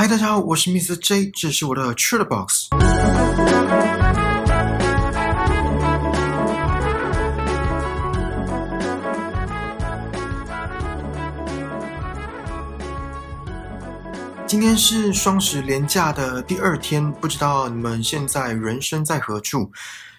嗨，大家好，我是 Mr. J，这是我的 t r i l Box。今天是双十连假的第二天，不知道你们现在人生在何处？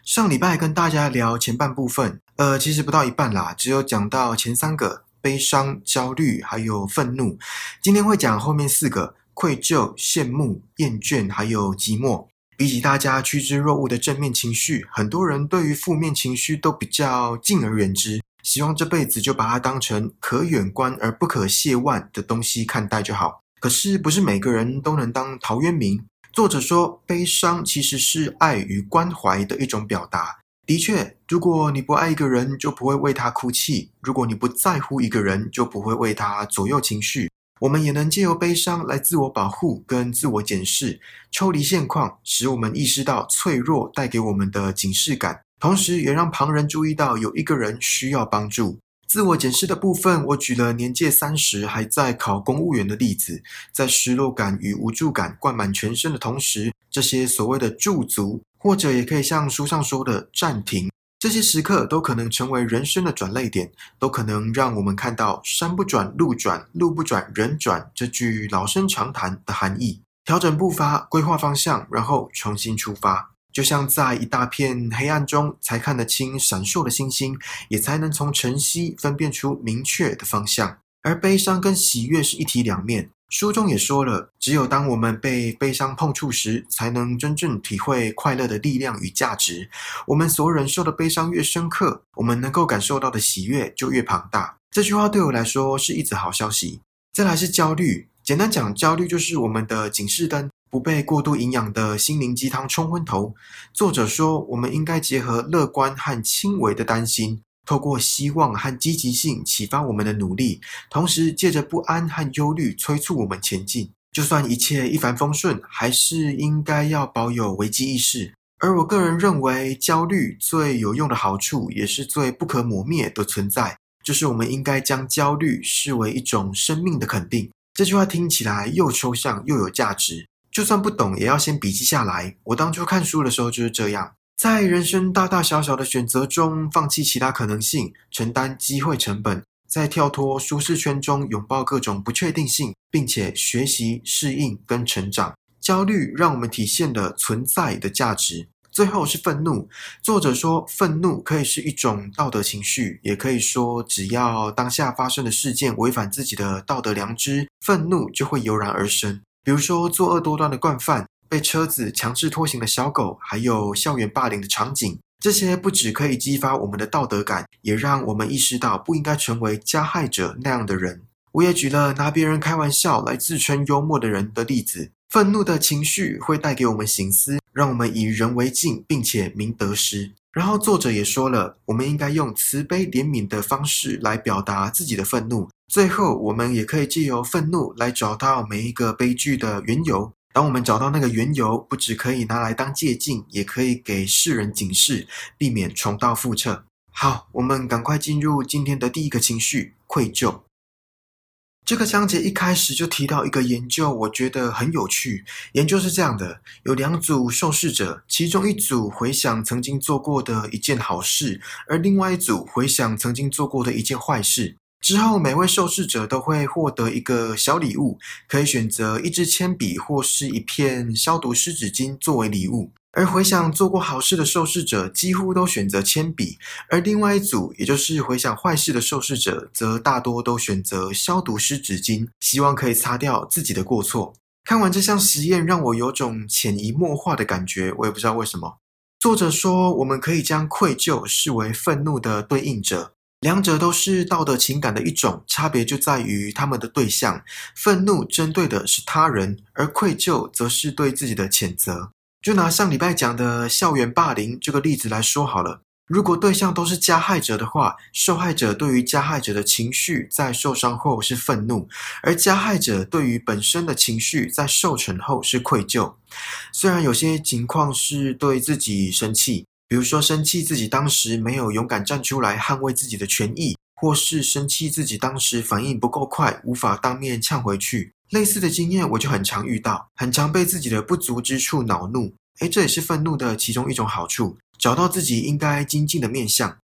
上礼拜跟大家聊前半部分，呃，其实不到一半啦，只有讲到前三个：悲伤、焦虑，还有愤怒。今天会讲后面四个：愧疚、羡慕、厌倦，还有寂寞。比起大家趋之若鹜的正面情绪，很多人对于负面情绪都比较敬而远之，希望这辈子就把它当成可远观而不可亵玩的东西看待就好。可是，不是每个人都能当陶渊明。作者说，悲伤其实是爱与关怀的一种表达。的确，如果你不爱一个人，就不会为他哭泣；如果你不在乎一个人，就不会为他左右情绪。我们也能借由悲伤来自我保护跟自我检视，抽离现况，使我们意识到脆弱带给我们的警示感，同时也让旁人注意到有一个人需要帮助。自我检视的部分，我举了年届三十还在考公务员的例子，在失落感与无助感灌满全身的同时，这些所谓的驻足，或者也可以像书上说的暂停，这些时刻都可能成为人生的转泪点，都可能让我们看到“山不转路转，路不转人转”这句老生常谈的含义，调整步伐，规划方向，然后重新出发。就像在一大片黑暗中才看得清闪烁的星星，也才能从晨曦分辨出明确的方向。而悲伤跟喜悦是一体两面。书中也说了，只有当我们被悲伤碰触时，才能真正体会快乐的力量与价值。我们所忍受的悲伤越深刻，我们能够感受到的喜悦就越庞大。这句话对我来说是一则好消息。再来是焦虑，简单讲，焦虑就是我们的警示灯。不被过度营养的心灵鸡汤冲昏头。作者说，我们应该结合乐观和轻微的担心，透过希望和积极性启发我们的努力，同时借着不安和忧虑催促我们前进。就算一切一帆风顺，还是应该要保有危机意识。而我个人认为，焦虑最有用的好处，也是最不可磨灭的存在，就是我们应该将焦虑视为一种生命的肯定。这句话听起来又抽象又有价值。就算不懂，也要先笔记下来。我当初看书的时候就是这样，在人生大大小小的选择中，放弃其他可能性，承担机会成本，在跳脱舒适圈中拥抱各种不确定性，并且学习适应跟成长。焦虑让我们体现了存在的价值。最后是愤怒。作者说，愤怒可以是一种道德情绪，也可以说，只要当下发生的事件违反自己的道德良知，愤怒就会油然而生。比如说，作恶多端的惯犯，被车子强制拖行的小狗，还有校园霸凌的场景，这些不只可以激发我们的道德感，也让我们意识到不应该成为加害者那样的人。我也举了拿别人开玩笑来自称幽默的人的例子。愤怒的情绪会带给我们醒思，让我们以人为镜，并且明得失。然后作者也说了，我们应该用慈悲怜悯的方式来表达自己的愤怒。最后，我们也可以借由愤怒来找到每一个悲剧的缘由。当我们找到那个缘由，不只可以拿来当借鉴，也可以给世人警示，避免重蹈覆辙。好，我们赶快进入今天的第一个情绪——愧疚。这个章节一开始就提到一个研究，我觉得很有趣。研究是这样的：有两组受试者，其中一组回想曾经做过的一件好事，而另外一组回想曾经做过的一件坏事。之后，每位受试者都会获得一个小礼物，可以选择一支铅笔或是一片消毒湿纸巾作为礼物。而回想做过好事的受试者几乎都选择铅笔，而另外一组，也就是回想坏事的受试者，则大多都选择消毒湿纸巾，希望可以擦掉自己的过错。看完这项实验，让我有种潜移默化的感觉，我也不知道为什么。作者说，我们可以将愧疚视为愤怒的对应者。两者都是道德情感的一种，差别就在于他们的对象。愤怒针对的是他人，而愧疚则是对自己的谴责。就拿上礼拜讲的校园霸凌这个例子来说好了。如果对象都是加害者的话，受害者对于加害者的情绪在受伤后是愤怒，而加害者对于本身的情绪在受惩后是愧疚。虽然有些情况是对自己生气。比如说，生气自己当时没有勇敢站出来捍卫自己的权益，或是生气自己当时反应不够快，无法当面呛回去。类似的经验我就很常遇到，很常被自己的不足之处恼怒。诶，这也是愤怒的其中一种好处，找到自己应该精进的面向。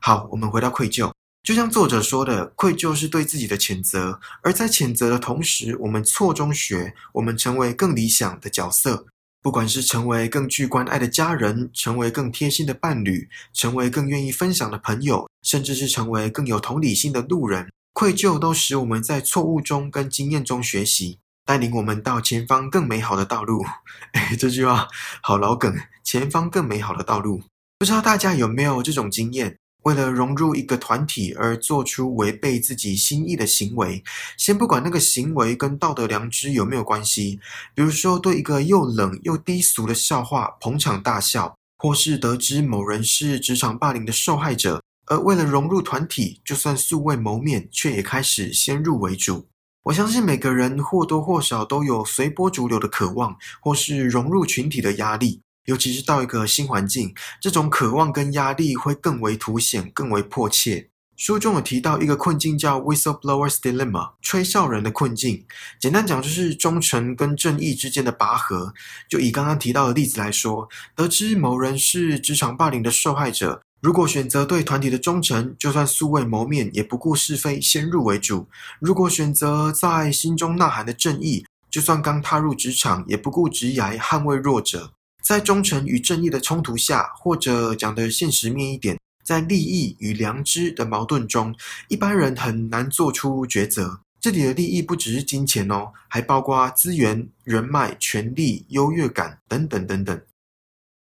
好，我们回到愧疚，就像作者说的，愧疚是对自己的谴责，而在谴责的同时，我们错中学，我们成为更理想的角色。不管是成为更具关爱的家人，成为更贴心的伴侣，成为更愿意分享的朋友，甚至是成为更有同理心的路人，愧疚都使我们在错误中跟经验中学习，带领我们到前方更美好的道路。哎，这句话好老梗，前方更美好的道路，不知道大家有没有这种经验？为了融入一个团体而做出违背自己心意的行为，先不管那个行为跟道德良知有没有关系，比如说对一个又冷又低俗的笑话捧场大笑，或是得知某人是职场霸凌的受害者，而为了融入团体，就算素未谋面，却也开始先入为主。我相信每个人或多或少都有随波逐流的渴望，或是融入群体的压力。尤其是到一个新环境，这种渴望跟压力会更为凸显、更为迫切。书中有提到一个困境，叫 “whistleblower's dilemma”（ 吹哨人的困境）。简单讲，就是忠诚跟正义之间的拔河。就以刚刚提到的例子来说，得知某人是职场霸凌的受害者，如果选择对团体的忠诚，就算素未谋面，也不顾是非，先入为主；如果选择在心中呐喊的正义，就算刚踏入职场，也不顾职涯，捍卫弱者。在忠诚与正义的冲突下，或者讲的现实面一点，在利益与良知的矛盾中，一般人很难做出抉择。这里的利益不只是金钱哦，还包括资源、人脉、权力、优越感等等等等。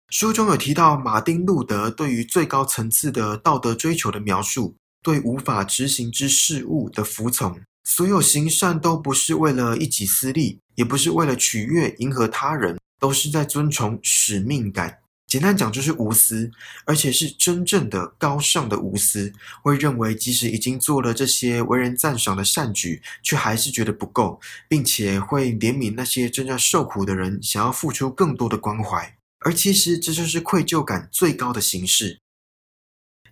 书中有提到马丁·路德对于最高层次的道德追求的描述，对无法执行之事物的服从。所有行善都不是为了一己私利，也不是为了取悦、迎合他人。都是在遵从使命感，简单讲就是无私，而且是真正的高尚的无私。会认为即使已经做了这些为人赞赏的善举，却还是觉得不够，并且会怜悯那些正在受苦的人，想要付出更多的关怀。而其实这就是愧疚感最高的形式。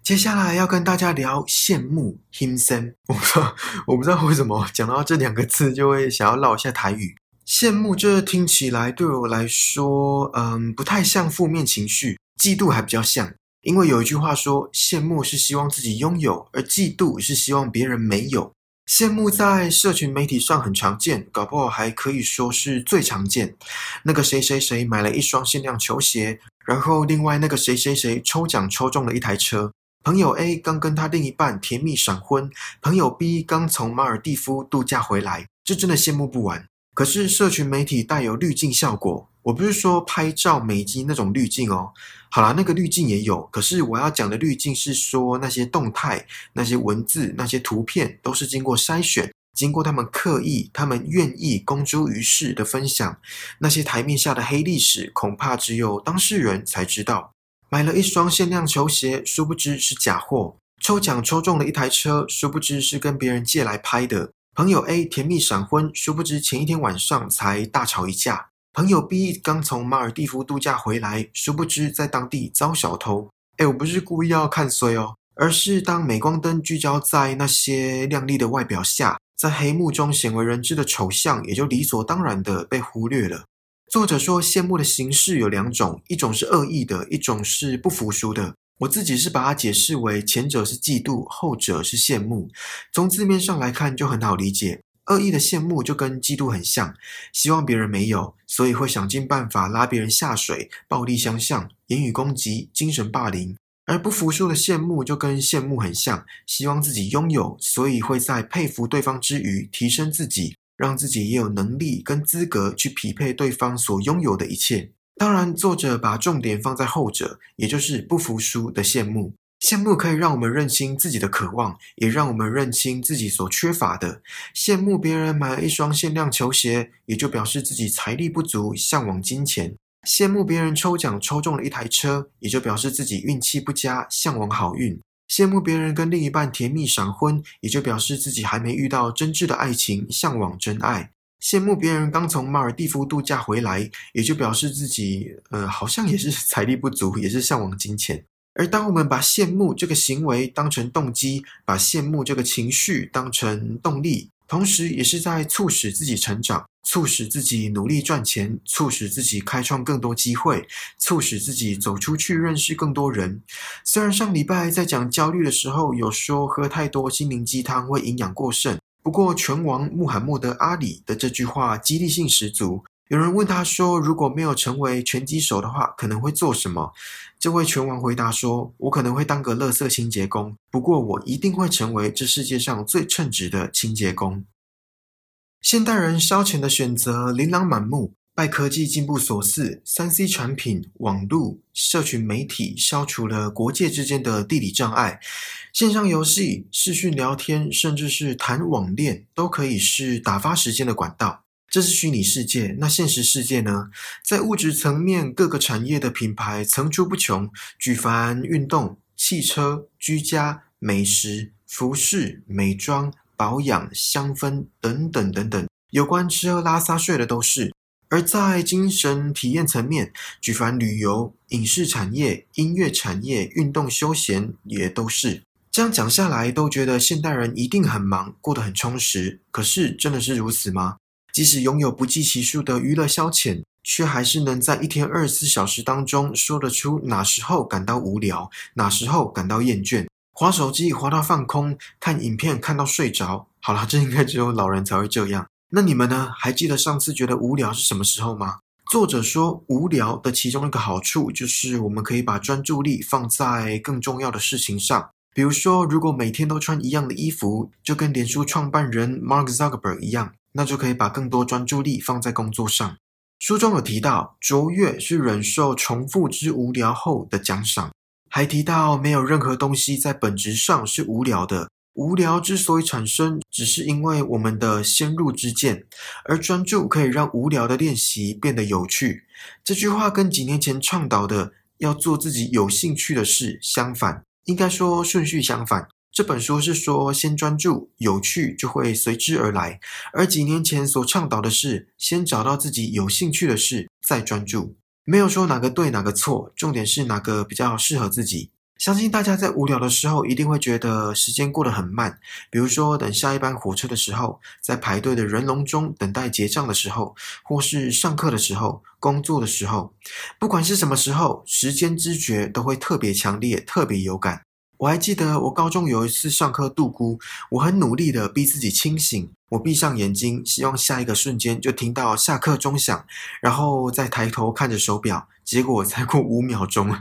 接下来要跟大家聊羡慕 himself。我不知道，我不知道为什么讲到这两个字就会想要唠一下台语。羡慕，这听起来对我来说，嗯，不太像负面情绪。嫉妒还比较像，因为有一句话说，羡慕是希望自己拥有，而嫉妒是希望别人没有。羡慕在社群媒体上很常见，搞不好还可以说是最常见。那个谁谁谁买了一双限量球鞋，然后另外那个谁谁谁抽奖抽中了一台车。朋友 A 刚跟他另一半甜蜜闪婚，朋友 B 刚从马尔蒂夫度假回来，这真的羡慕不完。可是，社群媒体带有滤镜效果。我不是说拍照美肌那种滤镜哦。好啦，那个滤镜也有。可是我要讲的滤镜是说，那些动态、那些文字、那些图片，都是经过筛选，经过他们刻意、他们愿意公诸于世的分享。那些台面下的黑历史，恐怕只有当事人才知道。买了一双限量球鞋，殊不知是假货；抽奖抽中了一台车，殊不知是跟别人借来拍的。朋友 A 甜蜜闪婚，殊不知前一天晚上才大吵一架。朋友 B 刚从马尔蒂夫度假回来，殊不知在当地遭小偷。哎，我不是故意要看衰哦，而是当镁光灯聚焦在那些亮丽的外表下，在黑幕中鲜为人知的丑相，也就理所当然的被忽略了。作者说，羡慕的形式有两种，一种是恶意的，一种是不服输的。我自己是把它解释为前者是嫉妒，后者是羡慕。从字面上来看就很好理解，恶意的羡慕就跟嫉妒很像，希望别人没有，所以会想尽办法拉别人下水，暴力相向，言语攻击，精神霸凌。而不服输的羡慕就跟羡慕很像，希望自己拥有，所以会在佩服对方之余提升自己，让自己也有能力跟资格去匹配对方所拥有的一切。当然，作者把重点放在后者，也就是不服输的羡慕。羡慕可以让我们认清自己的渴望，也让我们认清自己所缺乏的。羡慕别人买了一双限量球鞋，也就表示自己财力不足，向往金钱；羡慕别人抽奖抽中了一台车，也就表示自己运气不佳，向往好运；羡慕别人跟另一半甜蜜闪婚，也就表示自己还没遇到真挚的爱情，向往真爱。羡慕别人刚从马尔蒂夫度假回来，也就表示自己，呃，好像也是 财力不足，也是向往金钱。而当我们把羡慕这个行为当成动机，把羡慕这个情绪当成动力，同时也是在促使自己成长，促使自己努力赚钱，促使自己开创更多机会，促使自己走出去认识更多人。虽然上礼拜在讲焦虑的时候有说喝太多心灵鸡汤会营养过剩，不过拳王穆罕默德阿里的这句话激励性十足。有人问他说：“如果没有成为拳击手的话，可能会做什么？”这位拳王回答说：“我可能会当个垃圾清洁工，不过我一定会成为这世界上最称职的清洁工。”现代人消遣的选择琳琅满目，拜科技进步所赐，三 C 产品、网络、社群媒体消除了国界之间的地理障碍，线上游戏、视讯聊天，甚至是谈网恋，都可以是打发时间的管道。这是虚拟世界，那现实世界呢？在物质层面，各个产业的品牌层出不穷，举凡运动、汽车、居家、美食、服饰、美妆、保养、香氛等等等等，有关吃喝拉撒睡的都是。而在精神体验层面，举凡旅游、影视产业、音乐产业、运动休闲也都是。这样讲下来，都觉得现代人一定很忙，过得很充实。可是，真的是如此吗？即使拥有不计其数的娱乐消遣，却还是能在一天二十四小时当中说得出哪时候感到无聊，哪时候感到厌倦，划手机划到放空，看影片看到睡着。好了，这应该只有老人才会这样。那你们呢？还记得上次觉得无聊是什么时候吗？作者说，无聊的其中一个好处就是我们可以把专注力放在更重要的事情上。比如说，如果每天都穿一样的衣服，就跟脸书创办人 Mark Zuckerberg 一样。那就可以把更多专注力放在工作上。书中有提到，卓越是忍受重复之无聊后的奖赏，还提到没有任何东西在本质上是无聊的。无聊之所以产生，只是因为我们的先入之见，而专注可以让无聊的练习变得有趣。这句话跟几年前倡导的要做自己有兴趣的事相反，应该说顺序相反。这本书是说，先专注，有趣就会随之而来。而几年前所倡导的是，先找到自己有兴趣的事，再专注。没有说哪个对，哪个错，重点是哪个比较适合自己。相信大家在无聊的时候，一定会觉得时间过得很慢。比如说，等下一班火车的时候，在排队的人龙中等待结账的时候，或是上课的时候、工作的时候，不管是什么时候，时间知觉都会特别强烈，特别有感。我还记得我高中有一次上课度孤，我很努力的逼自己清醒，我闭上眼睛，希望下一个瞬间就听到下课钟响，然后再抬头看着手表，结果才过五秒钟，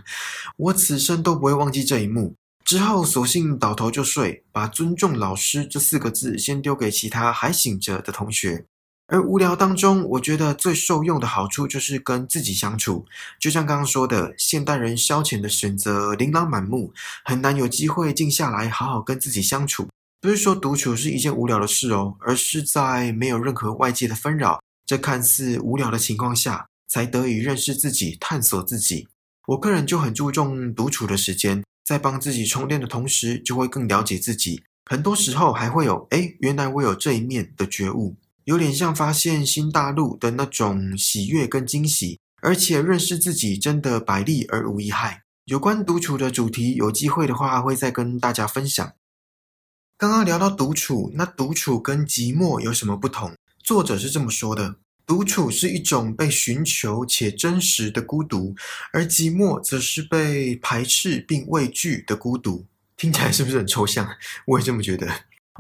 我此生都不会忘记这一幕。之后索性倒头就睡，把尊重老师这四个字先丢给其他还醒着的同学。而无聊当中，我觉得最受用的好处就是跟自己相处。就像刚刚说的，现代人消遣的选择琳琅满目，很难有机会静下来好好跟自己相处。不是说独处是一件无聊的事哦，而是在没有任何外界的纷扰，这看似无聊的情况下，才得以认识自己、探索自己。我个人就很注重独处的时间，在帮自己充电的同时，就会更了解自己。很多时候还会有“哎，原来我有这一面”的觉悟。有点像发现新大陆的那种喜悦跟惊喜，而且认识自己真的百利而无一害。有关独处的主题，有机会的话会再跟大家分享。刚刚聊到独处，那独处跟寂寞有什么不同？作者是这么说的：独处是一种被寻求且真实的孤独，而寂寞则是被排斥并畏惧的孤独。听起来是不是很抽象？我也这么觉得。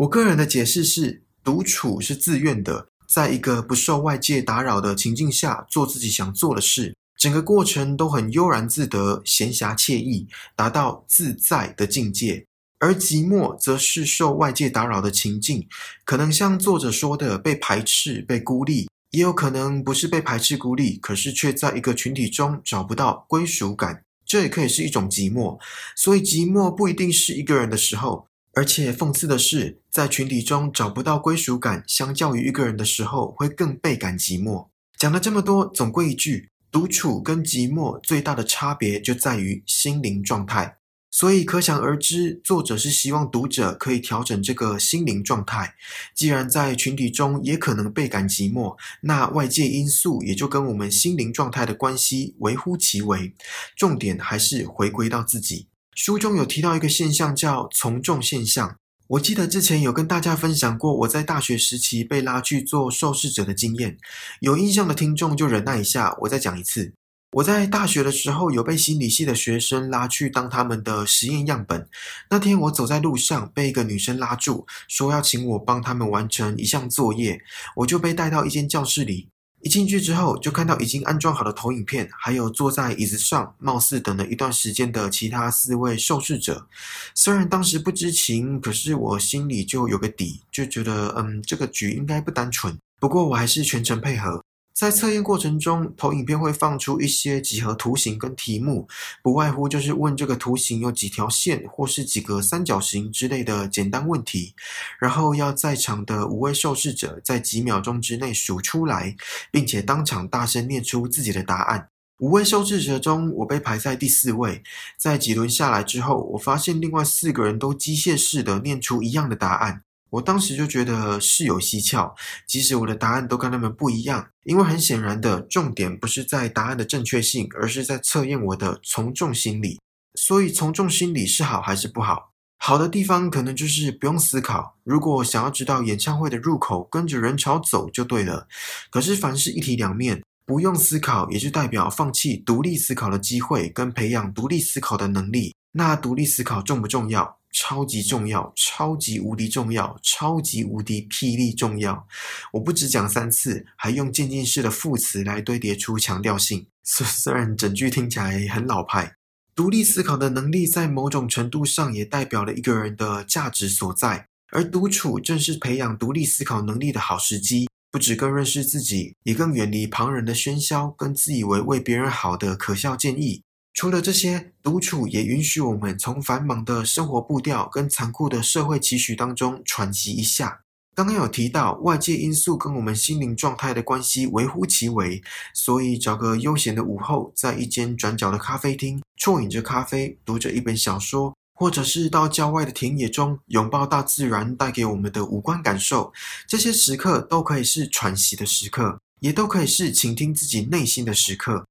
我个人的解释是。独处是自愿的，在一个不受外界打扰的情境下做自己想做的事，整个过程都很悠然自得、闲暇惬意，达到自在的境界。而寂寞则是受外界打扰的情境，可能像作者说的被排斥、被孤立，也有可能不是被排斥、孤立，可是却在一个群体中找不到归属感，这也可以是一种寂寞。所以寂寞不一定是一个人的时候。而且讽刺的是，在群体中找不到归属感，相较于一个人的时候，会更倍感寂寞。讲了这么多，总归一句，独处跟寂寞最大的差别就在于心灵状态。所以可想而知，作者是希望读者可以调整这个心灵状态。既然在群体中也可能倍感寂寞，那外界因素也就跟我们心灵状态的关系微乎其微。重点还是回归到自己。书中有提到一个现象，叫从众现象。我记得之前有跟大家分享过我在大学时期被拉去做受试者的经验，有印象的听众就忍耐一下，我再讲一次。我在大学的时候有被心理系的学生拉去当他们的实验样本。那天我走在路上，被一个女生拉住，说要请我帮他们完成一项作业，我就被带到一间教室里。一进去之后，就看到已经安装好的投影片，还有坐在椅子上，貌似等了一段时间的其他四位受试者。虽然当时不知情，可是我心里就有个底，就觉得，嗯，这个局应该不单纯。不过我还是全程配合。在测验过程中，投影片会放出一些几何图形跟题目，不外乎就是问这个图形有几条线，或是几个三角形之类的简单问题，然后要在场的五位受试者在几秒钟之内数出来，并且当场大声念出自己的答案。五位受试者中，我被排在第四位。在几轮下来之后，我发现另外四个人都机械式的念出一样的答案。我当时就觉得事有蹊跷，即使我的答案都跟他们不一样，因为很显然的，重点不是在答案的正确性，而是在测验我的从众心理。所以，从众心理是好还是不好？好的地方可能就是不用思考，如果想要知道演唱会的入口，跟着人潮走就对了。可是，凡事一体两面，不用思考，也就代表放弃独立思考的机会，跟培养独立思考的能力。那独立思考重不重要？超级重要，超级无敌重要，超级无敌霹雳重要！我不只讲三次，还用渐进式的副词来堆叠出强调性。虽虽然整句听起来很老派，独立思考的能力在某种程度上也代表了一个人的价值所在。而独处正是培养独立思考能力的好时机，不止更认识自己，也更远离旁人的喧嚣跟自以为为别人好的可笑建议。除了这些，独处也允许我们从繁忙的生活步调跟残酷的社会期许当中喘息一下。刚刚有提到外界因素跟我们心灵状态的关系微乎其微，所以找个悠闲的午后，在一间转角的咖啡厅，啜饮着咖啡，读着一本小说，或者是到郊外的田野中，拥抱大自然带给我们的五官感受，这些时刻都可以是喘息的时刻，也都可以是倾听自己内心的时刻。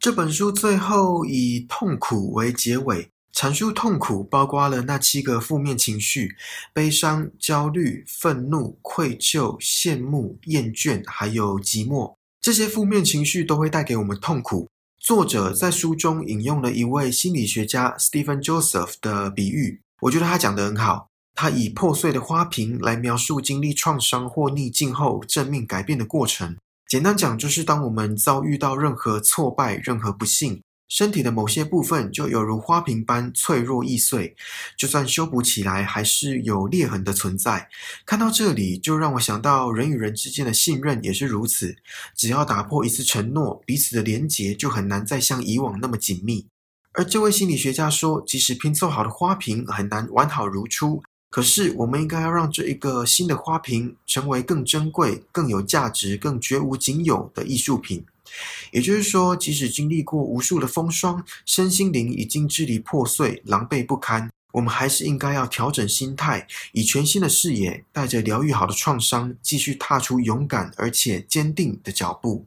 这本书最后以痛苦为结尾，阐述痛苦包括了那七个负面情绪：悲伤、焦虑、愤怒、愧疚、羡慕、厌倦，还有寂寞。这些负面情绪都会带给我们痛苦。作者在书中引用了一位心理学家 Stephen Joseph 的比喻，我觉得他讲得很好。他以破碎的花瓶来描述经历创伤或逆境后正面改变的过程。简单讲，就是当我们遭遇到任何挫败、任何不幸，身体的某些部分就犹如花瓶般脆弱易碎，就算修补起来，还是有裂痕的存在。看到这里，就让我想到人与人之间的信任也是如此。只要打破一次承诺，彼此的连结就很难再像以往那么紧密。而这位心理学家说，即使拼凑好的花瓶很难完好如初。可是，我们应该要让这一个新的花瓶成为更珍贵、更有价值、更绝无仅有的艺术品。也就是说，即使经历过无数的风霜，身心灵已经支离破碎、狼狈不堪，我们还是应该要调整心态，以全新的视野，带着疗愈好的创伤，继续踏出勇敢而且坚定的脚步。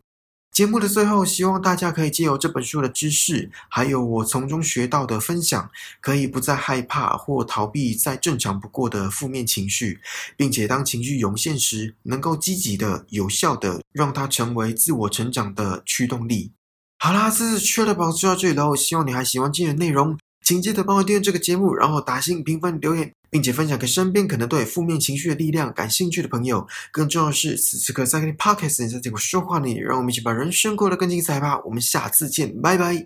节目的最后，希望大家可以借由这本书的知识，还有我从中学到的分享，可以不再害怕或逃避再正常不过的负面情绪，并且当情绪涌现时，能够积极的、有效的让它成为自我成长的驱动力。好啦，这次缺的宝就到这里了，希望你还喜欢今天的内容。请记得帮我订阅这个节目，然后打星评分留言，并且分享给身边可能对负面情绪的力量感兴趣的朋友。更重要的是，此时刻在跟你 podcast 在听我说话呢，让我们一起把人生过得更精彩吧。我们下次见，拜拜。